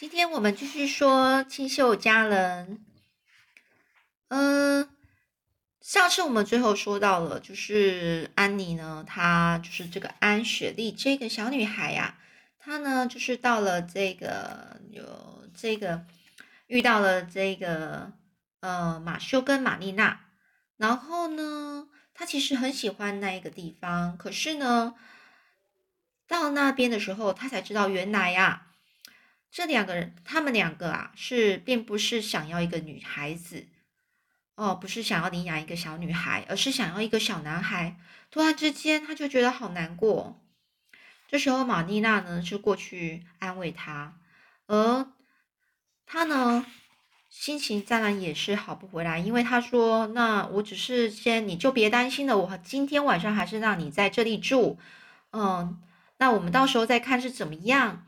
今天我们继续说清秀佳人。嗯，上次我们最后说到了，就是安妮呢，她就是这个安雪莉这个小女孩呀，她呢就是到了这个有这个遇到了这个呃马修跟玛丽娜，然后呢，她其实很喜欢那一个地方，可是呢，到那边的时候，她才知道原来呀。这两个人，他们两个啊，是并不是想要一个女孩子哦，不是想要领养一个小女孩，而是想要一个小男孩。突然之间，他就觉得好难过。这时候，玛丽娜呢就过去安慰他，而他呢心情当然也是好不回来，因为他说：“那我只是先，你就别担心了，我今天晚上还是让你在这里住，嗯，那我们到时候再看是怎么样。”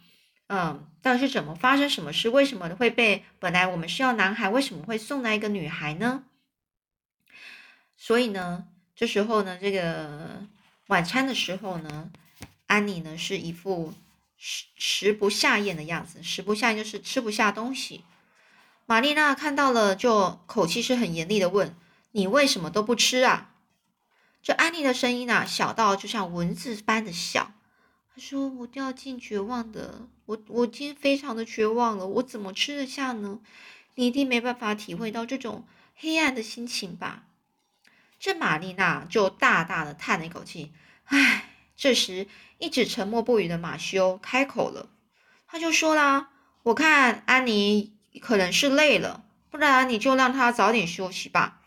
嗯，到底是怎么发生什么事？为什么会被本来我们是要男孩，为什么会送来一个女孩呢？所以呢，这时候呢，这个晚餐的时候呢，安妮呢是一副食食不下咽的样子，食不下咽就是吃不下东西。玛丽娜看到了，就口气是很严厉的问：“你为什么都不吃啊？”这安妮的声音呢，小到就像蚊子般的小。他说：“我掉进绝望的，我我今天非常的绝望了，我怎么吃得下呢？你一定没办法体会到这种黑暗的心情吧？”这玛丽娜就大大的叹了一口气，唉。这时，一直沉默不语的马修开口了，他就说啦：“我看安妮可能是累了，不然你就让她早点休息吧。”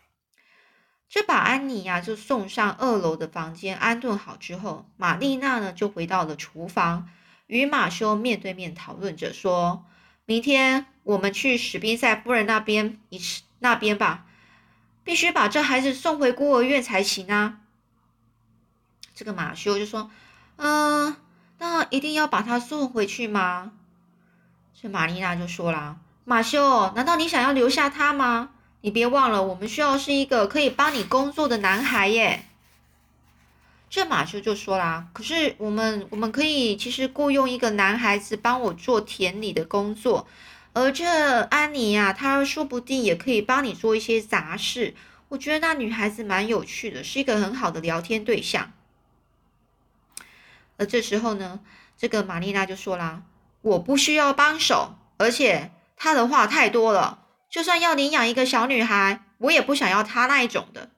这把安妮呀，就送上二楼的房间安顿好之后，玛丽娜呢就回到了厨房，与马修面对面讨论着，说明天我们去史宾塞夫人那边一次那边吧，必须把这孩子送回孤儿院才行啊。这个马修就说：“嗯，那一定要把他送回去吗？”这玛丽娜就说啦：“马修，难道你想要留下他吗？”你别忘了，我们需要是一个可以帮你工作的男孩耶。这马修就说啦：“可是我们我们可以其实雇佣一个男孩子帮我做田里的工作，而这安妮呀，她说不定也可以帮你做一些杂事。我觉得那女孩子蛮有趣的，是一个很好的聊天对象。”而这时候呢，这个玛丽娜就说啦：“我不需要帮手，而且她的话太多了。”就算要领养一个小女孩，我也不想要她那一种的。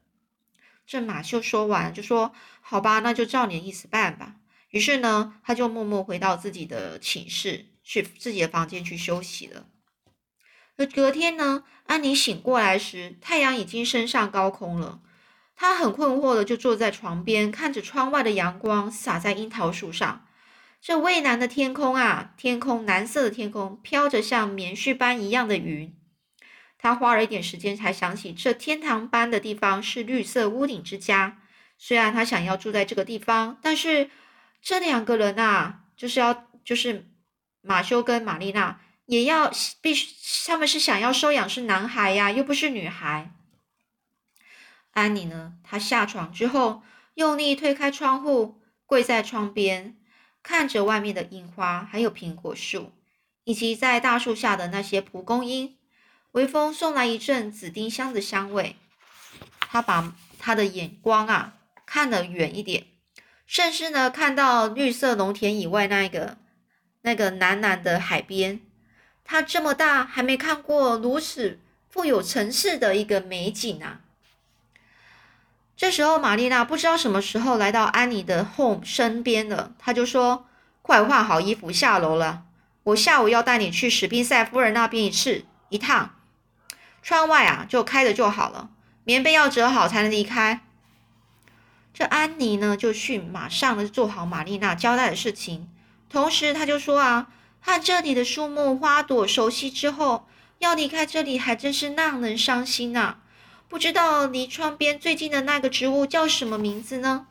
这马修说完就说：“好吧，那就照你的意思办吧。”于是呢，他就默默回到自己的寝室，去自己的房间去休息了。而隔天呢，安妮醒过来时，太阳已经升上高空了。她很困惑的就坐在床边，看着窗外的阳光洒在樱桃树上。这蔚蓝的天空啊，天空蓝色的天空，飘着像棉絮般一样的云。他花了一点时间才想起，这天堂般的地方是绿色屋顶之家。虽然他想要住在这个地方，但是这两个人啊，就是要就是马修跟玛丽娜，也要必须他们是想要收养是男孩呀，又不是女孩。安妮呢，她下床之后，用力推开窗户，跪在窗边，看着外面的樱花，还有苹果树，以及在大树下的那些蒲公英。微风送来一阵紫丁香的香味，他把他的眼光啊看得远一点，甚至呢看到绿色农田以外那一个那个蓝蓝的海边。他这么大还没看过如此富有层次的一个美景啊！这时候，玛丽娜不知道什么时候来到安妮的后身边了，她就说：“快换好衣服下楼了，我下午要带你去史宾塞夫人那边一次一趟。”窗外啊，就开着就好了。棉被要折好才能离开。这安妮呢，就去马上的做好玛丽娜交代的事情。同时，他就说啊，和这里的树木花朵熟悉之后，要离开这里还真是让人伤心呐。不知道离窗边最近的那个植物叫什么名字呢？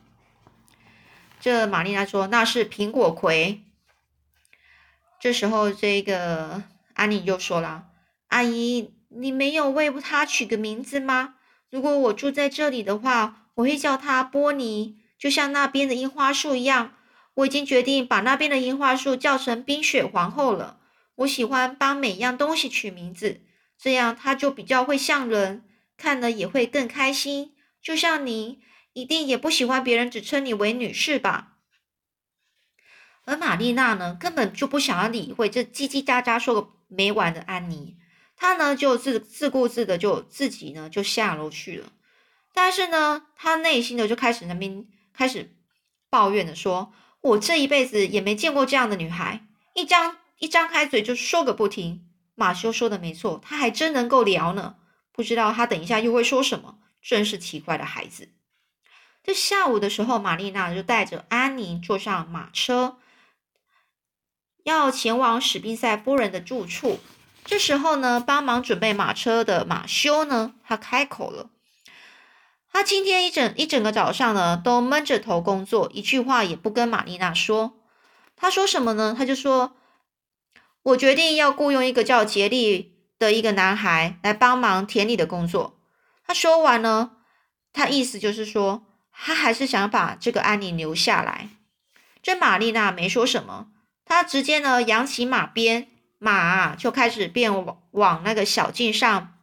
这玛丽娜说，那是苹果葵。这时候，这个安妮就说了，阿姨。你没有为他取个名字吗？如果我住在这里的话，我会叫他波尼，就像那边的樱花树一样。我已经决定把那边的樱花树叫成冰雪皇后了。我喜欢帮每样东西取名字，这样它就比较会像人，看了也会更开心。就像你，一定也不喜欢别人只称你为女士吧？而玛丽娜呢，根本就不想要理会这叽叽喳喳说个没完的安妮，他呢就自自顾自的就自己呢就下楼去了。但是呢，他内心的就开始那边开始抱怨的说：“我这一辈子也没见过这样的女孩，一张一张开嘴就说个不停。”马修说的没错，他还真能够聊呢，不知道他等一下又会说什么。真是奇怪的孩子。这下午的时候，玛丽娜就带着安妮坐上马车，要前往史宾塞夫人的住处。这时候呢，帮忙准备马车的马修呢，他开口了。他今天一整一整个早上呢，都闷着头工作，一句话也不跟玛丽娜说。他说什么呢？他就说：“我决定要雇佣一个叫杰利的一个男孩来帮忙田里的工作。”他说完呢，他意思就是说，他还是想把这个安妮留下来。这玛丽娜没说什么，她直接呢扬起马鞭，马就开始便往往那个小径上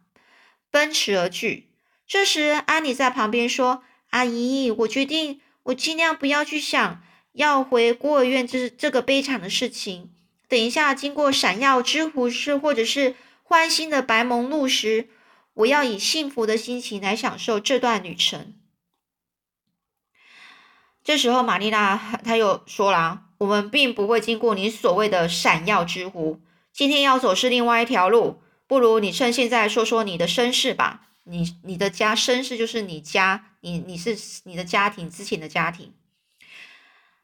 奔驰而去。这时，安妮在旁边说：“阿姨，我决定，我尽量不要去想要回孤儿院这这个悲惨的事情。等一下经过闪耀之湖时，或者是欢欣的白蒙路时。”我要以幸福的心情来享受这段旅程。这时候，玛丽娜她又说了：“我们并不会经过你所谓的闪耀之湖，今天要走是另外一条路。不如你趁现在说说你的身世吧。你你的家身世就是你家，你你是你的家庭之前的家庭。”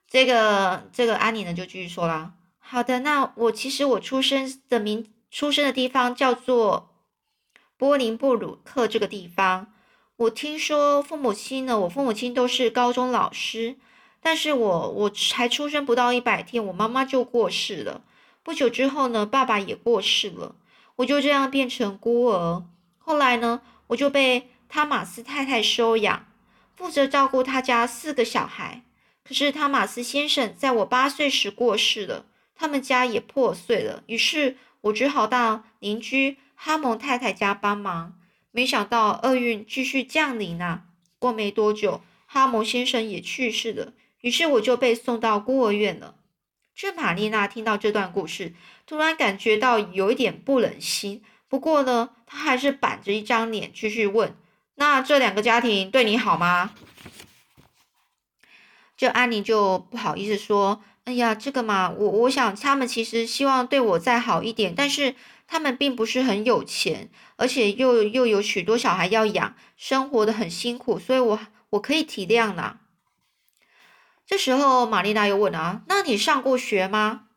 这个这个安妮呢就继续说了：“好的，那我其实我出生的名出生的地方叫做。”波林布鲁克这个地方，我听说父母亲呢，我父母亲都是高中老师，但是我我才出生不到一百天，我妈妈就过世了。不久之后呢，爸爸也过世了，我就这样变成孤儿。后来呢，我就被汤马斯太太收养，负责照顾他家四个小孩。可是汤马斯先生在我八岁时过世了，他们家也破碎了，于是我只好到邻居。哈蒙太太家帮忙，没想到厄运继续降临呐。过没多久，哈蒙先生也去世了，于是我就被送到孤儿院了。这玛丽娜听到这段故事，突然感觉到有一点不忍心。不过呢，她还是板着一张脸继续问：“那这两个家庭对你好吗？”这安妮就不好意思说：“哎呀，这个嘛，我我想他们其实希望对我再好一点，但是……”他们并不是很有钱，而且又又有许多小孩要养，生活的很辛苦，所以我我可以体谅啦。这时候，玛丽娜又问啊：“那你上过学吗？”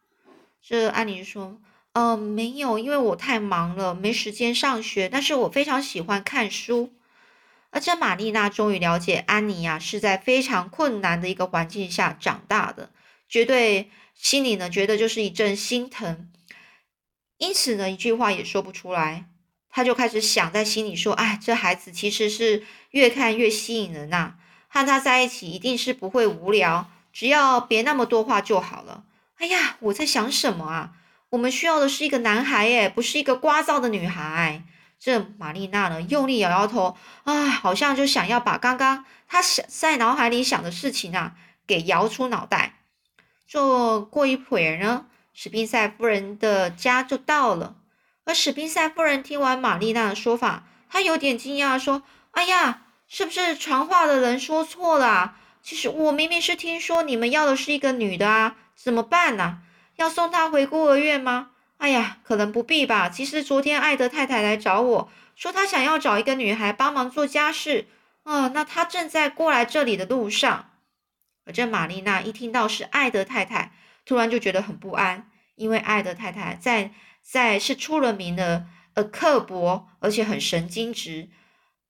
这安妮说：“呃，没有，因为我太忙了，没时间上学。但是我非常喜欢看书。”而这玛丽娜终于了解安妮呀，是在非常困难的一个环境下长大的，绝对心里呢觉得就是一阵心疼。因此呢，一句话也说不出来，他就开始想在心里说：“哎，这孩子其实是越看越吸引人呐，和他在一起一定是不会无聊，只要别那么多话就好了。”哎呀，我在想什么啊？我们需要的是一个男孩，耶，不是一个聒噪的女孩。这玛丽娜呢，用力摇摇头，啊，好像就想要把刚刚她想在脑海里想的事情啊，给摇出脑袋。就过一会儿呢。史宾塞夫人的家就到了，而史宾塞夫人听完玛丽娜的说法，她有点惊讶，说：“哎呀，是不是传话的人说错了？其实我明明是听说你们要的是一个女的啊，怎么办呢？要送她回孤儿院吗？哎呀，可能不必吧。其实昨天艾德太太来找我说，她想要找一个女孩帮忙做家事，啊，那她正在过来这里的路上。”而这玛丽娜一听到是艾德太太。突然就觉得很不安，因为艾德太太在在是出了名的呃刻薄，而且很神经质。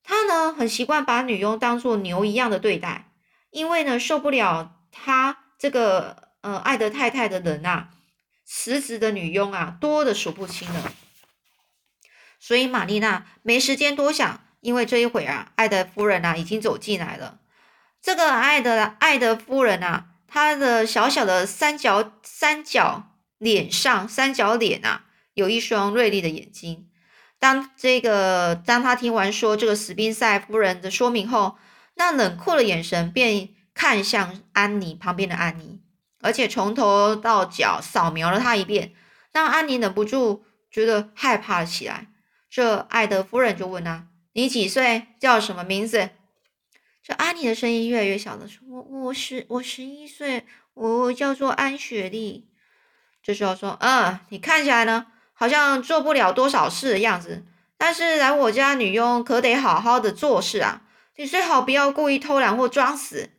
他呢很习惯把女佣当做牛一样的对待，因为呢受不了他这个呃爱德太太的人啊，辞职的女佣啊多的数不清了。所以玛丽娜没时间多想，因为这一会儿啊，爱德夫人啊已经走进来了。这个爱德爱德夫人啊。她的小小的三角三角脸上，三角脸啊，有一双锐利的眼睛。当这个当他听完说这个史宾塞夫人的说明后，那冷酷的眼神便看向安妮旁边的安妮，而且从头到脚扫描了她一遍，让安妮忍不住觉得害怕了起来。这艾德夫人就问他：“你几岁？叫什么名字？”这安妮的声音越来越小了，说：“我我十我十一岁，我叫做安雪莉。”这时候说：“嗯，你看起来呢，好像做不了多少事的样子。但是来我家女佣可得好好的做事啊，你最好不要故意偷懒或装死。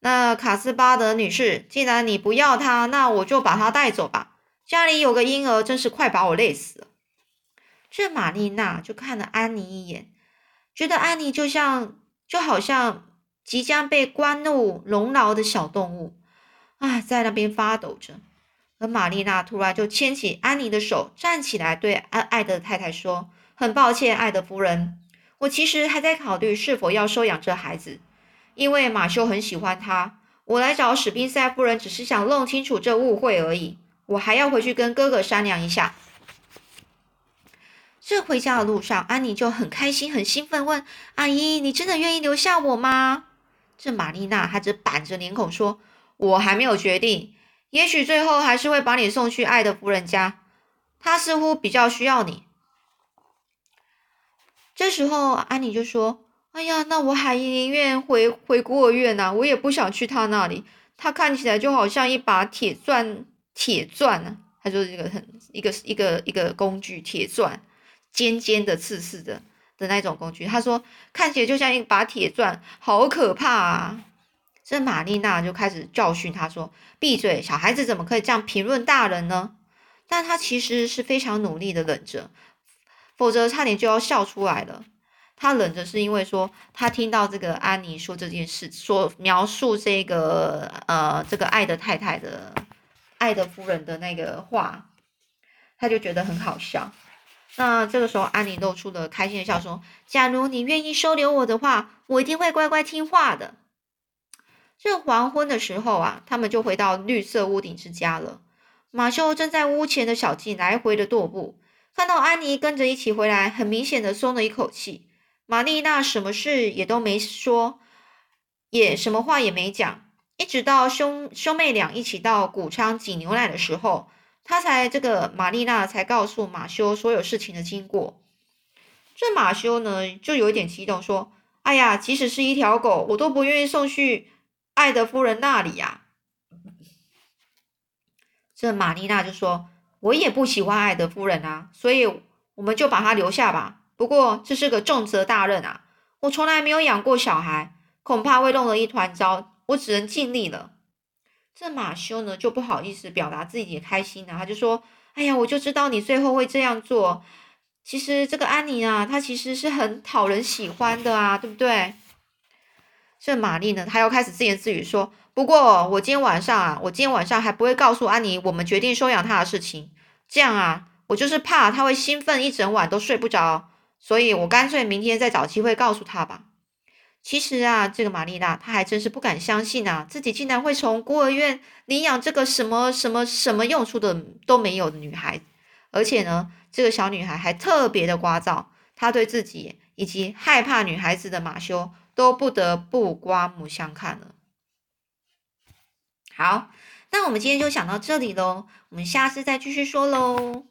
那卡斯巴德女士，既然你不要她，那我就把她带走吧。家里有个婴儿，真是快把我累死了。”这玛丽娜就看了安妮一眼，觉得安妮就像就好像即将被关入笼牢的小动物啊，在那边发抖着。而玛丽娜突然就牵起安妮的手，站起来对爱爱德太太说：“很抱歉，爱德夫人，我其实还在考虑是否要收养这孩子，因为马修很喜欢他。我来找史宾塞夫人，只是想弄清楚这误会而已。我还要回去跟哥哥商量一下。”这回家的路上，安妮就很开心、很兴奋，问阿姨：“你真的愿意留下我吗？”这玛丽娜还只板着脸孔说：“我还没有决定。”也许最后还是会把你送去爱的夫人家，她似乎比较需要你。这时候，安妮就说：“哎呀，那我还宁愿回回孤儿院呢，我也不想去他那里。他看起来就好像一把铁钻，铁钻呢。他就是这个很一个一个一个工具，铁钻，尖尖的、刺刺的的那种工具。他说看起来就像一把铁钻，好可怕啊！”这玛丽娜就开始教训他说：“闭嘴，小孩子怎么可以这样评论大人呢？”但他其实是非常努力的忍着，否则差点就要笑出来了。他忍着是因为说他听到这个安妮说这件事，说描述这个呃这个爱的太太的爱的夫人的那个话，他就觉得很好笑。那这个时候，安妮露出了开心的笑，说：“假如你愿意收留我的话，我一定会乖乖听话的。”这黄昏的时候啊，他们就回到绿色屋顶之家了。马修正在屋前的小径来回的踱步，看到安妮跟着一起回来，很明显的松了一口气。玛丽娜什么事也都没说，也什么话也没讲，一直到兄兄妹俩一起到谷仓挤牛奶的时候，他才这个玛丽娜才告诉马修所有事情的经过。这马修呢，就有一点激动，说：“哎呀，即使是一条狗，我都不愿意送去。”爱德夫人那里呀，这玛丽娜就说：“我也不喜欢爱德夫人啊，所以我们就把她留下吧。不过这是个重责大任啊，我从来没有养过小孩，恐怕会弄得一团糟。我只能尽力了。”这马修呢就不好意思表达自己的开心了，他就说：“哎呀，我就知道你最后会这样做。其实这个安妮啊，她其实是很讨人喜欢的啊，对不对？”这玛丽呢，她又开始自言自语说：“不过我今天晚上啊，我今天晚上还不会告诉安妮我们决定收养她的事情。这样啊，我就是怕她会兴奋一整晚都睡不着，所以我干脆明天再找机会告诉她吧。”其实啊，这个玛丽娜她还真是不敢相信啊，自己竟然会从孤儿院领养这个什么什么什么用处的都没有的女孩，而且呢，这个小女孩还特别的聒噪，她对自己以及害怕女孩子的马修。都不得不刮目相看了。好，那我们今天就讲到这里喽，我们下次再继续说喽。